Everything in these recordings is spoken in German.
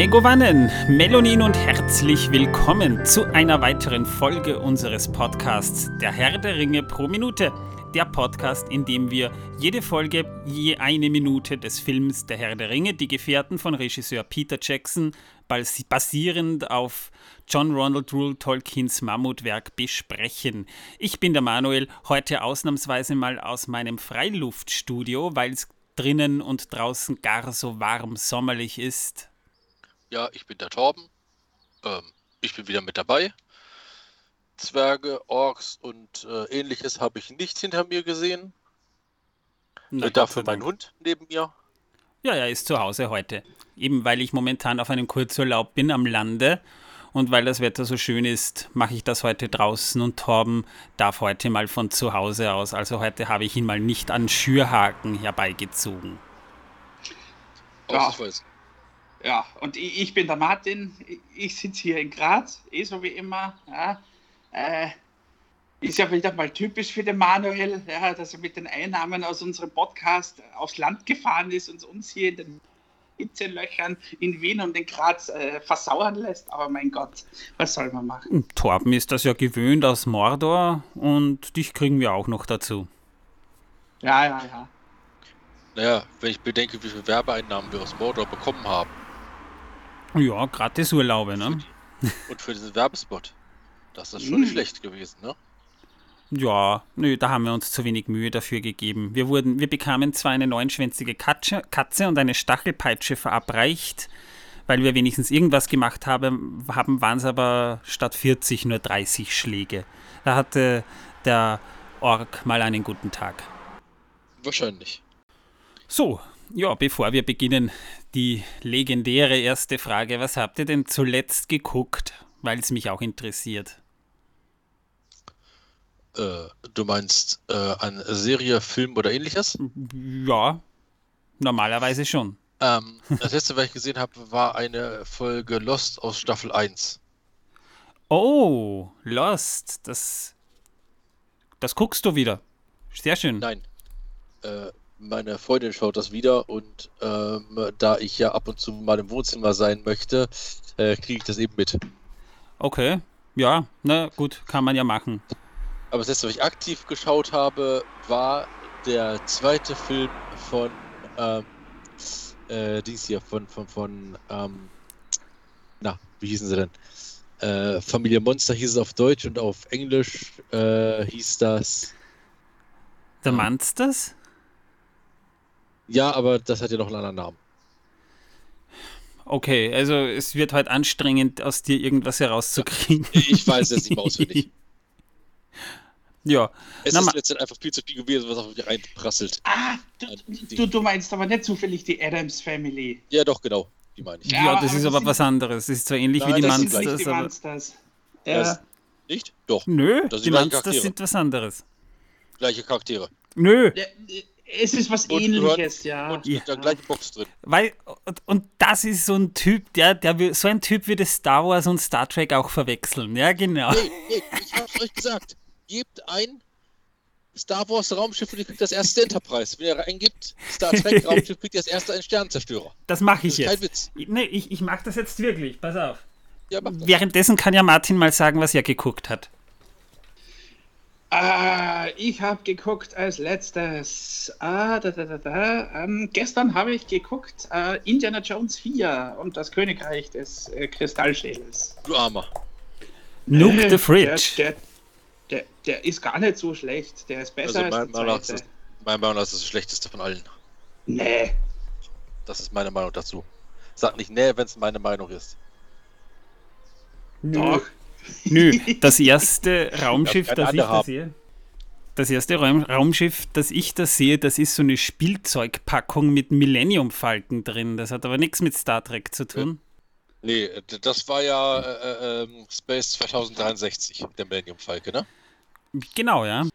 Megovanen, Melonin und herzlich willkommen zu einer weiteren Folge unseres Podcasts Der Herr der Ringe pro Minute. Der Podcast, in dem wir jede Folge je eine Minute des Films Der Herr der Ringe, die Gefährten von Regisseur Peter Jackson, basierend auf John Ronald Rule Tolkiens Mammutwerk besprechen. Ich bin der Manuel, heute ausnahmsweise mal aus meinem Freiluftstudio, weil es drinnen und draußen gar so warm sommerlich ist. Ja, ich bin der Torben. Ähm, ich bin wieder mit dabei. Zwerge, Orks und äh, ähnliches habe ich nicht hinter mir gesehen. Na, Äh, dafür mein Hund neben mir. Ja, er ist zu Hause heute. Eben weil ich momentan auf einem Kurzurlaub bin am Lande und weil das Wetter so schön ist, mache ich das heute draußen und Torben darf heute mal von zu Hause aus. Also heute habe ich ihn mal nicht an Schürhaken herbeigezogen. Ja. Ausnahmsweise. Ja, und ich, ich bin der Martin. Ich, sitze hier in Graz, eh so wie immer. Ja. Äh, ist ja wieder mal typisch für den Manuel, ja, dass er mit den Einnahmen aus unserem Podcast aufs Land gefahren ist und uns hier in den Hitzelöchern in Wien und in Graz äh, versauern lässt. Aber mein Gott, was soll man machen? Und Torben ist das ja gewöhnt aus Mordor und dich kriegen wir auch noch dazu. Ja, ja, ja. Naja, wenn ich bedenke, wie viele Werbeeinnahmen wir aus Mordor bekommen haben Ja, Gratisurlaube, ne? und für diesen Werbespot, das ist schon nicht Mm. schlecht gewesen, ne? Ja, nö, da haben wir uns zu wenig Mühe dafür gegeben. Wir, wurden, wir bekamen zwar eine neunschwänzige Katze, Katze und eine Stachelpeitsche verabreicht, weil wir wenigstens irgendwas gemacht haben, haben waren es aber statt 40 nur 30 Schläge. Da hatte der Ork mal einen guten Tag. Wahrscheinlich. So, ja, bevor wir beginnen, die legendäre erste Frage. Was habt ihr denn zuletzt geguckt? Weil es mich auch interessiert. Äh, du meinst äh, an Serie, Film oder ähnliches? Ja, normalerweise schon. Ähm, das letzte, was ich gesehen habe, war eine Folge Lost aus Staffel 1. Oh, Lost. Das, das guckst du wieder. Sehr schön. Nein. Äh, meine Freundin schaut das wieder und ähm, da ich ja ab und zu mal im Wohnzimmer sein möchte, äh, kriege ich das eben mit. Okay. Ja, na gut, kann man ja machen. Aber das letzte, was ich aktiv geschaut habe, war der zweite Film von ähm, äh, Dings hier, von, von, von ähm, na, wie hießen sie denn? Äh, Familie Monster hieß es auf Deutsch und auf Englisch äh, hieß das. Der Monsters? Ja, aber das hat ja noch einen anderen Namen. Okay, also es wird heute anstrengend, aus dir irgendwas herauszukriegen. Ich weiß jetzt nicht mehr auswendig. Ja, Es Na, ist letztendlich einfach viel zu viel gewesen, was auf mich reinprasselt. Ah, du, du, du meinst aber nicht zufällig die Adams Family. Ja, doch, genau. Die meine ich. ja, Ja, das aber ist das aber was anderes. Das ist zwar ähnlich Nein, wie die das Das gleich nicht Monsters, die aber. Monsters. Das- Ja. Nicht? Doch. Nö, Das sind die Monsters sind was anderes. Gleiche Charaktere. Nö, Ja, Es ist was Und ähnliches, ja. Und Ja. mit der gleichen Box drin. weil, und, und das ist so ein Typ, der, der will, so ein Typ würde Star Wars und Star Trek auch verwechseln. Ja, genau. Nee, nee, ich hab's euch gesagt. Gebt ein Star Wars Raumschiff und ihr kriegt das erste Enterprise. Wenn ihr reingibt, Star Trek Raumschiff, kriegt ihr das erste einen Sternzerstörer. Das mache Das ich ist kein jetzt. Witz. Nee, ich, ich mache das jetzt wirklich. Pass auf. Ja, das. Währenddessen kann ja Martin mal sagen, was er geguckt hat. Ah, ich habe geguckt als letztes. Ah, da, da, da, da. Ähm, gestern habe ich geguckt äh, Indiana Jones 4 und das Königreich des äh, Kristallschädels. Du Armer. Nuke Äh, the Fridge. Der, der, der, der ist gar nicht so schlecht. Der ist besser Also, als mein, der Meinung nach ist zweite. das, meiner Meinung nach ist das das schlechteste von allen. Nee. Das ist meine Meinung dazu. Sag nicht nee, wenn es meine Meinung ist. Doch. Nö, das erste Raumschiff, keine das ich da sehe. Das erste Raum, Raumschiff, das ich da sehe, das ist so eine Spielzeugpackung mit Millennium Falken drin. Das hat aber nichts mit Star Trek zu tun. Nee, das war ja äh, ähm, Space 2063, der Millennium Falke, ne? Genau, ja.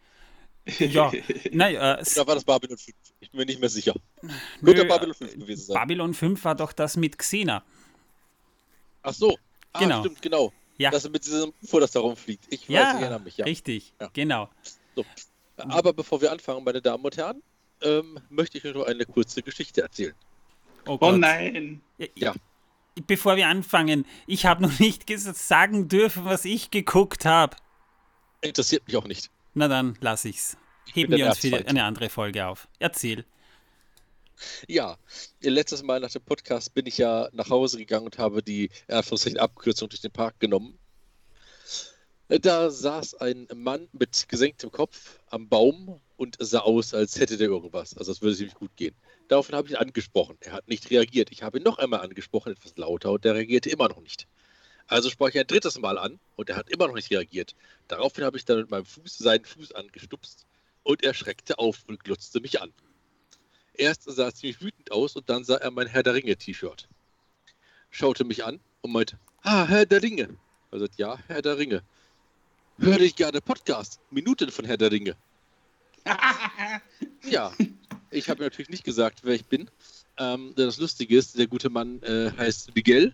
Ja, naja, äh, Oder war das Babylon 5? Ich bin mir nicht mehr sicher. nö, Könnte Babylon 5 gewesen sein. Babylon 5 war doch das mit Xena. Ach so. Ah, Genau. stimmt, genau. Ja, Das mit diesem UFO, das da rumfliegt. Ich weiß, ja, ich erinnere mich, ja. richtig, Ja. genau. So. Aber bevor wir anfangen, meine Damen und Herren, ähm, möchte ich euch noch eine kurze Geschichte erzählen. Oh, Oh Gott. nein. Ja, Ja. bevor wir anfangen, ich habe noch nicht sagen dürfen, was ich geguckt habe. Interessiert mich auch nicht. Na dann lass ich's. Heben wir uns für eine andere Folge auf. Erzähl. Ja, letztes Mal nach dem Podcast bin ich ja nach Hause gegangen und habe die Abkürzung durch den Park genommen. Da saß ein Mann mit gesenktem Kopf am Baum und sah aus, als hätte der irgendwas. Also es würde ziemlich gut gehen. Daraufhin habe ich ihn angesprochen. Er hat nicht reagiert. Ich habe ihn noch einmal angesprochen, etwas lauter, und der reagierte immer noch nicht. Also sprach ich ein drittes Mal an und er hat immer noch nicht reagiert. Daraufhin habe ich dann mit meinem Fuß seinen Fuß angestupst und er schreckte auf und glotzte mich an. Erst sah er ziemlich wütend aus und dann sah er mein Herr der Ringe-T-Shirt. Schaute mich an und meinte, ah, Herr der Ringe. Er sagt, ja, Herr der Ringe. Höre ich gerne Podcast. Minuten von Herr der Ringe. ja, ich habe natürlich nicht gesagt, wer ich bin. Ähm, das Lustige ist, der gute Mann äh, heißt Miguel,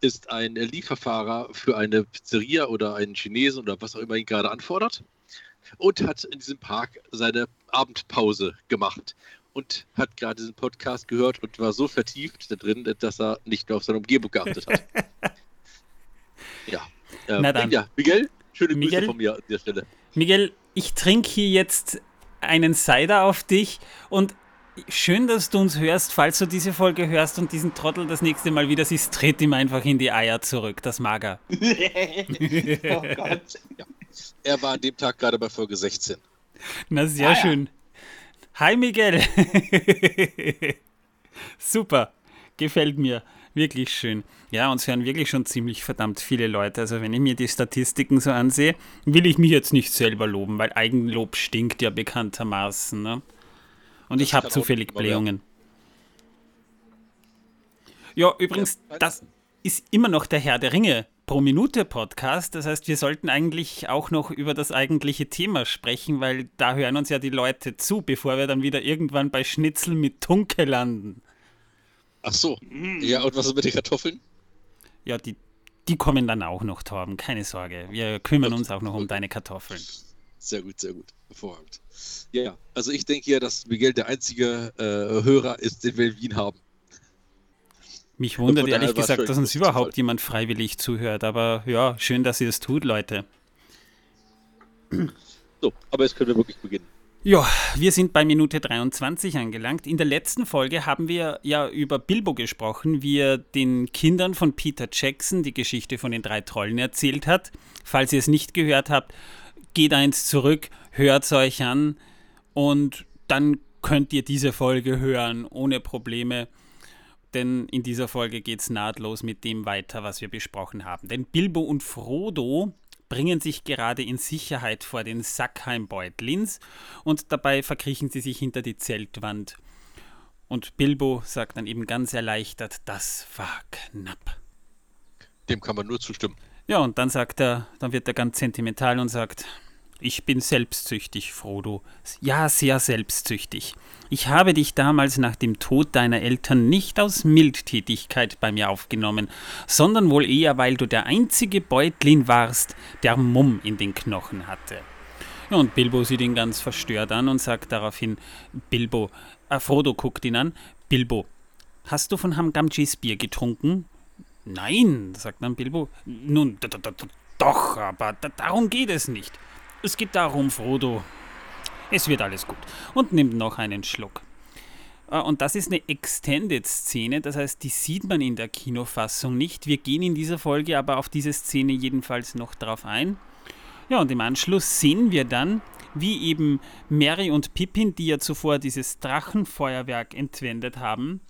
ist ein Lieferfahrer für eine Pizzeria oder einen Chinesen oder was auch immer ihn gerade anfordert und hat in diesem Park seine Abendpause gemacht und hat gerade diesen Podcast gehört und war so vertieft da drin, dass er nicht mehr auf seine Umgebung geachtet hat. ja. Ähm, Na dann. Ja, Miguel, schöne Miguel, Grüße von mir an der Stelle. Miguel, ich trinke hier jetzt einen Cider auf dich und schön, dass du uns hörst. Falls du diese Folge hörst und diesen Trottel das nächste Mal wieder siehst, tritt ihm einfach in die Eier zurück. Das mag er. oh Gott. Ja. Er war an dem Tag gerade bei Folge 16. Na, sehr ah, schön. Ja. Hi, Miguel. Super. Gefällt mir. Wirklich schön. Ja, uns hören wirklich schon ziemlich verdammt viele Leute. Also wenn ich mir die Statistiken so ansehe, will ich mich jetzt nicht selber loben, weil Eigenlob stinkt ja bekanntermaßen. Ne? Und das ich habe zufällig Blähungen. Ja, übrigens, das ist immer noch der Herr der Ringe pro Minute Podcast. Das heißt, wir sollten eigentlich auch noch über das eigentliche Thema sprechen, weil da hören uns ja die Leute zu, bevor wir dann wieder irgendwann bei Schnitzel mit Tunke landen. Ach so. Ja, und was ist mit den Kartoffeln? Ja, die, die kommen dann auch noch, Torben. Keine Sorge. Wir kümmern uns auch noch um deine Kartoffeln. Sehr gut, sehr gut. Hervorragend. Ja, also ich denke ja, dass Miguel der einzige äh, Hörer ist, den wir in Wien haben. Mich wundert ehrlich gesagt, dass uns überhaupt jemand freiwillig zuhört. Aber ja, schön, dass ihr es tut, Leute. So, aber jetzt können wir wirklich beginnen. Ja, wir sind bei Minute 23 angelangt. In der letzten Folge haben wir ja über Bilbo gesprochen, wie er den Kindern von Peter Jackson die Geschichte von den drei Trollen erzählt hat. Falls ihr es nicht gehört habt, geht eins zurück, hört es euch an und dann könnt ihr diese Folge hören ohne Probleme. Denn in dieser Folge geht es nahtlos mit dem weiter, was wir besprochen haben. Denn Bilbo und Frodo bringen sich gerade in Sicherheit vor den Sackheimbeutlins und dabei verkriechen sie sich hinter die Zeltwand. Und Bilbo sagt dann eben ganz erleichtert, das war knapp. Dem kann man nur zustimmen. Ja, und dann sagt er, dann wird er ganz sentimental und sagt, ich bin selbstsüchtig, Frodo. Ja, sehr selbstsüchtig. Ich habe dich damals nach dem Tod deiner Eltern nicht aus Mildtätigkeit bei mir aufgenommen, sondern wohl eher, weil du der einzige Beutlin warst, der Mumm in den Knochen hatte. Und Bilbo sieht ihn ganz verstört an und sagt daraufhin, Bilbo, äh, Frodo guckt ihn an, Bilbo, hast du von Hamgamgis Bier getrunken? Nein, sagt dann Bilbo. Nun, doch, aber darum geht es nicht. Es geht darum, Frodo. Es wird alles gut. Und nimmt noch einen Schluck. Ah, und das ist eine Extended-Szene, das heißt, die sieht man in der Kinofassung nicht. Wir gehen in dieser Folge aber auf diese Szene jedenfalls noch drauf ein. Ja, und im Anschluss sehen wir dann, wie eben Mary und Pippin, die ja zuvor dieses Drachenfeuerwerk entwendet haben,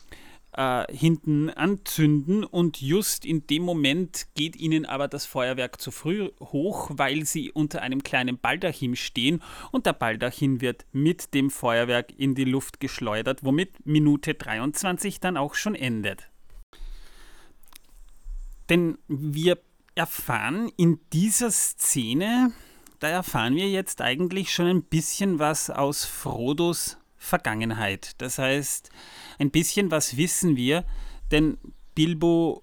äh, hinten anzünden und just in dem Moment geht ihnen aber das Feuerwerk zu früh hoch, weil sie unter einem kleinen Baldachin stehen und der Baldachin wird mit dem Feuerwerk in die Luft geschleudert, womit Minute 23 dann auch schon endet. Denn wir erfahren in dieser Szene, da erfahren wir jetzt eigentlich schon ein bisschen was aus Frodos Vergangenheit. Das heißt, ein bisschen was wissen wir, denn Bilbo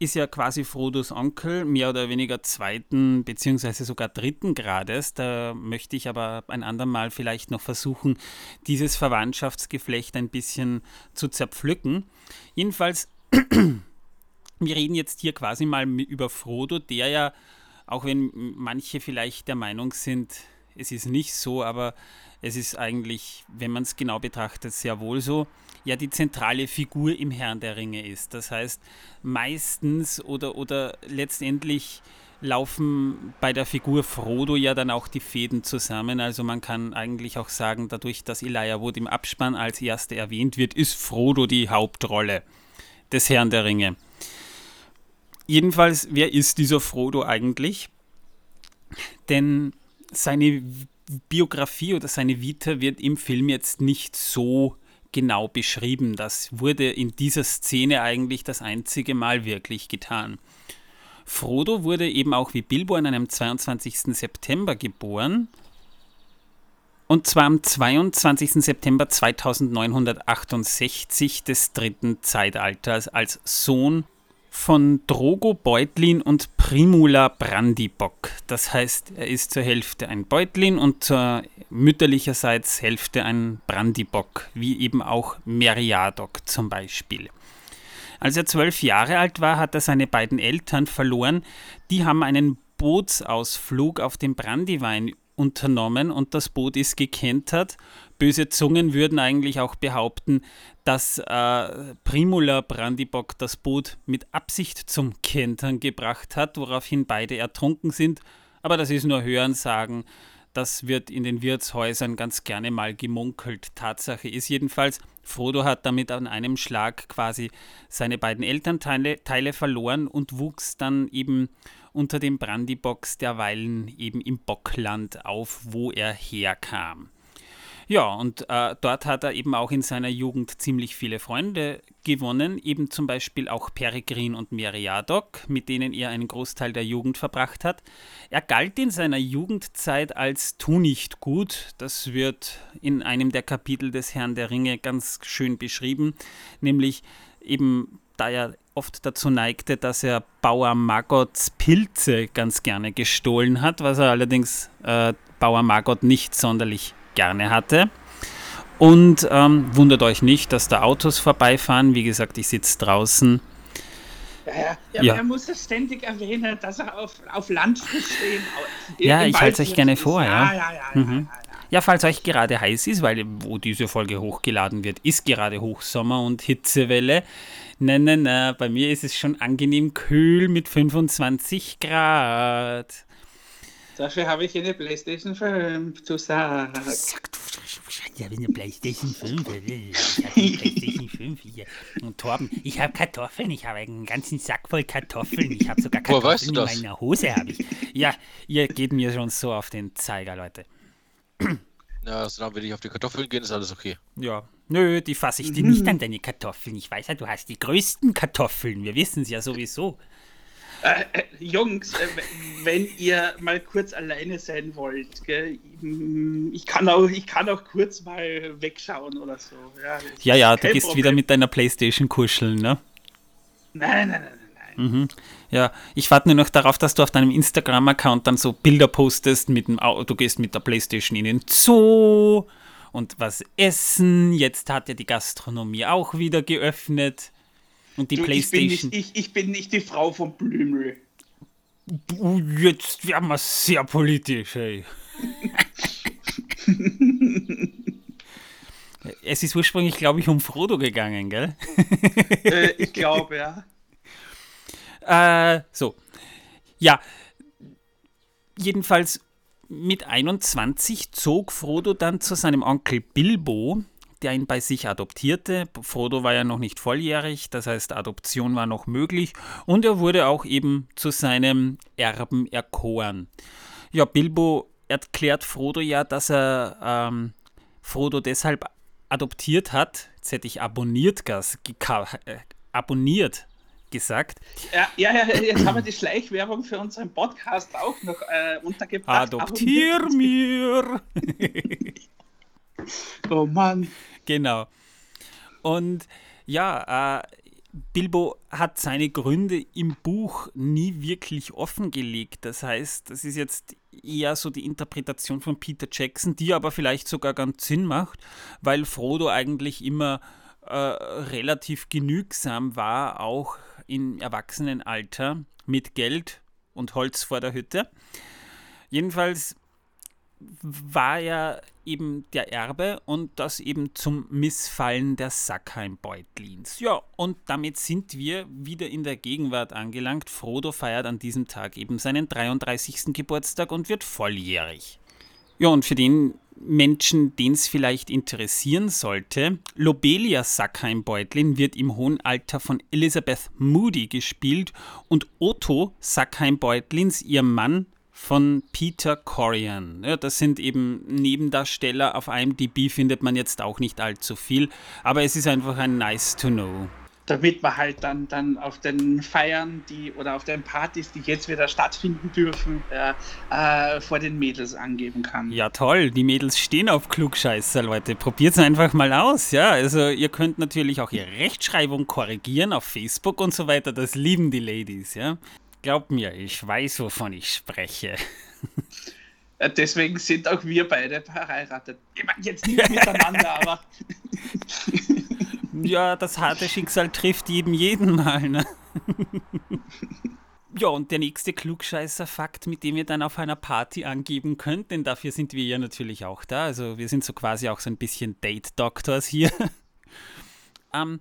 ist ja quasi Frodos Onkel, mehr oder weniger zweiten beziehungsweise sogar dritten Grades. Da möchte ich aber ein andermal vielleicht noch versuchen, dieses Verwandtschaftsgeflecht ein bisschen zu zerpflücken. Jedenfalls wir reden jetzt hier quasi mal über Frodo, der ja, auch wenn manche vielleicht der Meinung sind, es ist nicht so, aber es ist eigentlich, wenn man es genau betrachtet, sehr wohl so, ja die zentrale Figur im Herrn der Ringe ist. Das heißt, meistens oder, oder letztendlich laufen bei der Figur Frodo ja dann auch die Fäden zusammen. Also man kann eigentlich auch sagen, dadurch, dass Elijah Wood im Abspann als Erster erwähnt wird, ist Frodo die Hauptrolle des Herrn der Ringe. Jedenfalls, wer ist dieser Frodo eigentlich? Denn seine Biografie oder seine Vita wird im Film jetzt nicht so genau beschrieben. Das wurde in dieser Szene eigentlich das einzige Mal wirklich getan. Frodo wurde eben auch wie Bilbo an einem 22. September geboren. Und zwar am 22. September 2968 des dritten Zeitalters als Sohn von Drogo Beutlin und Primula Brandibock. Das heißt, er ist zur Hälfte ein Beutlin und zur mütterlicherseits Hälfte ein Brandibock, wie eben auch Meriadoc zum Beispiel. Als er zwölf Jahre alt war, hat er seine beiden Eltern verloren. Die haben einen Bootsausflug auf dem Brandywein unternommen und das Boot ist gekentert. Böse Zungen würden eigentlich auch behaupten, dass äh, Primula Brandybock das Boot mit Absicht zum Kentern gebracht hat, woraufhin beide ertrunken sind. Aber das ist nur Hörensagen. Das wird in den Wirtshäusern ganz gerne mal gemunkelt. Tatsache ist jedenfalls, Frodo hat damit an einem Schlag quasi seine beiden Elternteile Teile verloren und wuchs dann eben unter dem Brandybox derweilen eben im Bockland auf, wo er herkam. Ja, und äh, dort hat er eben auch in seiner Jugend ziemlich viele Freunde gewonnen, eben zum Beispiel auch Peregrin und Meriadoc, mit denen er einen Großteil der Jugend verbracht hat. Er galt in seiner Jugendzeit als Tu nicht gut. Das wird in einem der Kapitel des Herrn der Ringe ganz schön beschrieben, nämlich eben da er oft dazu neigte, dass er Bauer Magots Pilze ganz gerne gestohlen hat, was er allerdings äh, Bauer Margot nicht sonderlich gerne hatte. Und ähm, wundert euch nicht, dass da Autos vorbeifahren. Wie gesagt, ich sitze draußen. Ja, ja. ja. Er muss es ständig erwähnen, dass er auf, auf Land stehen. Ja, ich halte es euch gerne vor. Ja, ja, ja. Mhm. Ja, falls euch gerade heiß ist, weil wo diese Folge hochgeladen wird, ist gerade Hochsommer und Hitzewelle. Nein, nein, nein, bei mir ist es schon angenehm kühl mit 25 Grad. Dafür habe ich eine Playstation 5 zu sagen. Sag du, ich habe eine Playstation 5. Ich habe eine Playstation 5 hier. Und Torben, ich habe Kartoffeln. Ich habe einen ganzen Sack voll Kartoffeln. Ich habe sogar Kartoffeln weißt du in meiner Hose. Habe ich. Ja, ihr geht mir schon so auf den Zeiger, Leute. Ja, solange wir nicht auf die Kartoffeln gehen, ist alles okay. Ja. Nö, die fasse ich dir mhm. nicht an deine Kartoffeln. Ich weiß ja, du hast die größten Kartoffeln. Wir wissen es ja sowieso. Äh, äh, Jungs, äh, wenn ihr mal kurz alleine sein wollt, gell, ich, kann auch, ich kann auch kurz mal wegschauen oder so. Ja, ja, ja du gehst Problem. wieder mit deiner Playstation kuscheln, ne? Nein, nein, nein, nein. Mhm. Ja, ich warte nur noch darauf, dass du auf deinem Instagram-Account dann so Bilder postest mit dem Auto, du gehst mit der Playstation in den Zoo und was essen. Jetzt hat ja die Gastronomie auch wieder geöffnet. Und die du, Playstation. Ich bin, nicht, ich, ich bin nicht die Frau von Blümel. Jetzt werden wir sehr politisch, ey. es ist ursprünglich, glaube ich, um Frodo gegangen, gell? äh, ich glaube, ja. Äh, so. Ja. Jedenfalls mit 21 zog Frodo dann zu seinem Onkel Bilbo der ihn bei sich adoptierte. Frodo war ja noch nicht volljährig, das heißt Adoption war noch möglich und er wurde auch eben zu seinem Erben erkoren. Ja, Bilbo erklärt Frodo ja, dass er ähm, Frodo deshalb adoptiert hat. Jetzt hätte ich abonniert, gas, äh, abonniert gesagt. Ja, ja, ja, jetzt haben wir die Schleichwerbung für unseren Podcast auch noch äh, untergebracht. Adoptier mir! oh Mann. Genau. Und ja, äh, Bilbo hat seine Gründe im Buch nie wirklich offengelegt. Das heißt, das ist jetzt eher so die Interpretation von Peter Jackson, die aber vielleicht sogar ganz Sinn macht, weil Frodo eigentlich immer äh, relativ genügsam war, auch im Erwachsenenalter mit Geld und Holz vor der Hütte. Jedenfalls war er eben der Erbe und das eben zum Missfallen der Sackheim-Beutlins. Ja, und damit sind wir wieder in der Gegenwart angelangt. Frodo feiert an diesem Tag eben seinen 33. Geburtstag und wird volljährig. Ja, und für den Menschen, den es vielleicht interessieren sollte, Lobelia Sackheim-Beutlin wird im hohen Alter von Elizabeth Moody gespielt und Otto Sackheim-Beutlins, ihr Mann, von Peter Corian. Ja, das sind eben Nebendarsteller. Auf IMDb findet man jetzt auch nicht allzu viel, aber es ist einfach ein nice to know. Damit man halt dann, dann auf den Feiern die oder auf den Partys, die jetzt wieder stattfinden dürfen, äh, vor den Mädels angeben kann. Ja, toll. Die Mädels stehen auf Klugscheißer, Leute. Probiert es einfach mal aus. Ja, also ihr könnt natürlich auch ihre Rechtschreibung korrigieren auf Facebook und so weiter. Das lieben die Ladies, ja. Glaub mir, ich weiß, wovon ich spreche. Deswegen sind auch wir beide verheiratet. Ich meine, jetzt nicht miteinander, aber. ja, das harte Schicksal trifft jeden jeden Mal. Ne? ja, und der nächste Klugscheißer-Fakt, mit dem ihr dann auf einer Party angeben könnt, denn dafür sind wir ja natürlich auch da. Also wir sind so quasi auch so ein bisschen Date-Doctors hier. ähm,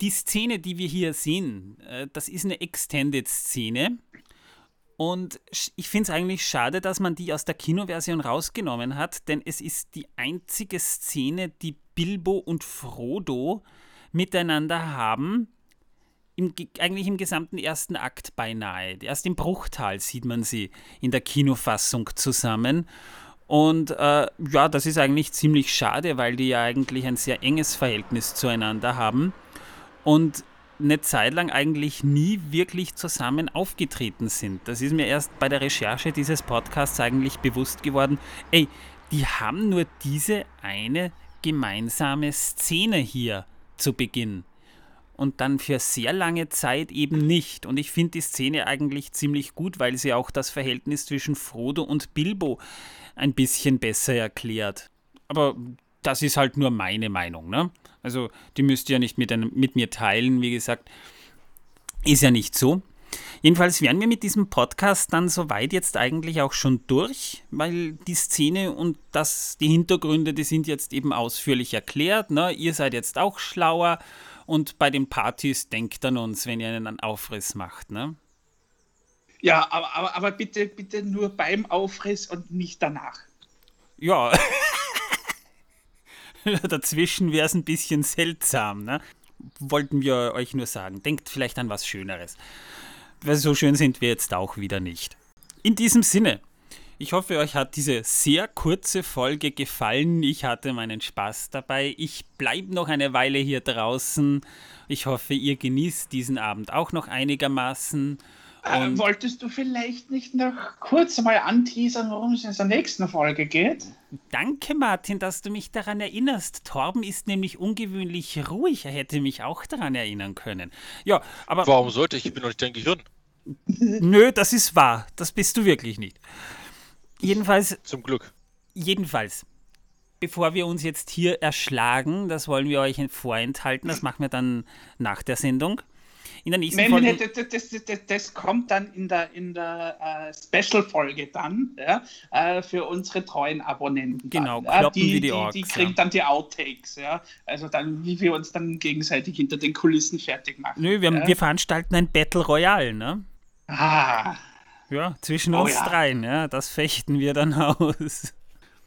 die Szene, die wir hier sehen, äh, das ist eine Extended-Szene. Und ich finde es eigentlich schade, dass man die aus der Kinoversion rausgenommen hat, denn es ist die einzige Szene, die Bilbo und Frodo miteinander haben. Im, eigentlich im gesamten ersten Akt beinahe. Erst im Bruchtal sieht man sie in der Kinofassung zusammen. Und äh, ja, das ist eigentlich ziemlich schade, weil die ja eigentlich ein sehr enges Verhältnis zueinander haben und eine Zeit lang eigentlich nie wirklich zusammen aufgetreten sind. Das ist mir erst bei der Recherche dieses Podcasts eigentlich bewusst geworden. Ey, die haben nur diese eine gemeinsame Szene hier zu Beginn. Und dann für sehr lange Zeit eben nicht. Und ich finde die Szene eigentlich ziemlich gut, weil sie auch das Verhältnis zwischen Frodo und Bilbo ein bisschen besser erklärt. Aber das ist halt nur meine Meinung. Ne? Also die müsst ihr ja nicht mit, einem, mit mir teilen, wie gesagt. Ist ja nicht so. Jedenfalls wären wir mit diesem Podcast dann soweit jetzt eigentlich auch schon durch, weil die Szene und das, die Hintergründe, die sind jetzt eben ausführlich erklärt. Ne? Ihr seid jetzt auch schlauer und bei den Partys denkt an uns, wenn ihr einen Aufriss macht. Ne? Ja, aber, aber, aber bitte, bitte nur beim Aufriss und nicht danach. Ja. Dazwischen wäre es ein bisschen seltsam. Ne? Wollten wir euch nur sagen. Denkt vielleicht an was Schöneres. Weil so schön sind wir jetzt auch wieder nicht. In diesem Sinne, ich hoffe, euch hat diese sehr kurze Folge gefallen. Ich hatte meinen Spaß dabei. Ich bleibe noch eine Weile hier draußen. Ich hoffe, ihr genießt diesen Abend auch noch einigermaßen. Äh, wolltest du vielleicht nicht noch kurz mal anteasern, worum es in der nächsten Folge geht? Danke, Martin, dass du mich daran erinnerst. Torben ist nämlich ungewöhnlich ruhig. Er hätte mich auch daran erinnern können. Ja, aber. Warum sollte ich? Ich bin doch nicht dein Gehirn. Nö, das ist wahr. Das bist du wirklich nicht. Jedenfalls. Zum Glück. Jedenfalls. Bevor wir uns jetzt hier erschlagen, das wollen wir euch vorenthalten, das machen wir dann nach der Sendung. In der nächsten Folge. Das, das, das, das, kommt dann in der, in der äh, Special-Folge dann ja, äh, für unsere treuen Abonnenten. Genau, dann, ja, die, die, Orks, die, kriegen ja. dann die Outtakes, ja. Also dann, wie wir uns dann gegenseitig hinter den Kulissen fertig machen. Nö, wir, wir veranstalten ein Battle Royale, ne? Ah. Ja, zwischen oh, uns dreien, ja. Das fechten wir dann aus.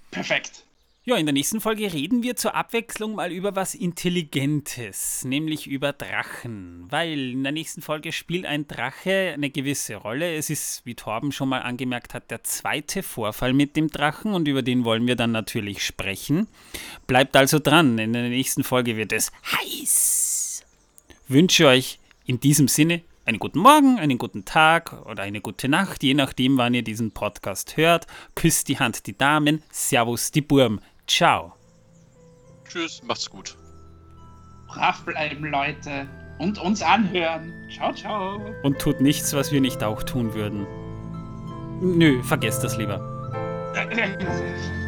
Perfekt. Ja, in der nächsten Folge reden wir zur Abwechslung mal über was Intelligentes, nämlich über Drachen. Weil in der nächsten Folge spielt ein Drache eine gewisse Rolle. Es ist, wie Torben schon mal angemerkt hat, der zweite Vorfall mit dem Drachen und über den wollen wir dann natürlich sprechen. Bleibt also dran, in der nächsten Folge wird es heiß. Wünsche euch in diesem Sinne einen guten Morgen, einen guten Tag oder eine gute Nacht, je nachdem, wann ihr diesen Podcast hört. Küsst die Hand die Damen, Servus die Burm. Ciao. Tschüss, macht's gut. Brav bleiben, Leute. Und uns anhören. Ciao, ciao. Und tut nichts, was wir nicht auch tun würden. Nö, vergesst das lieber.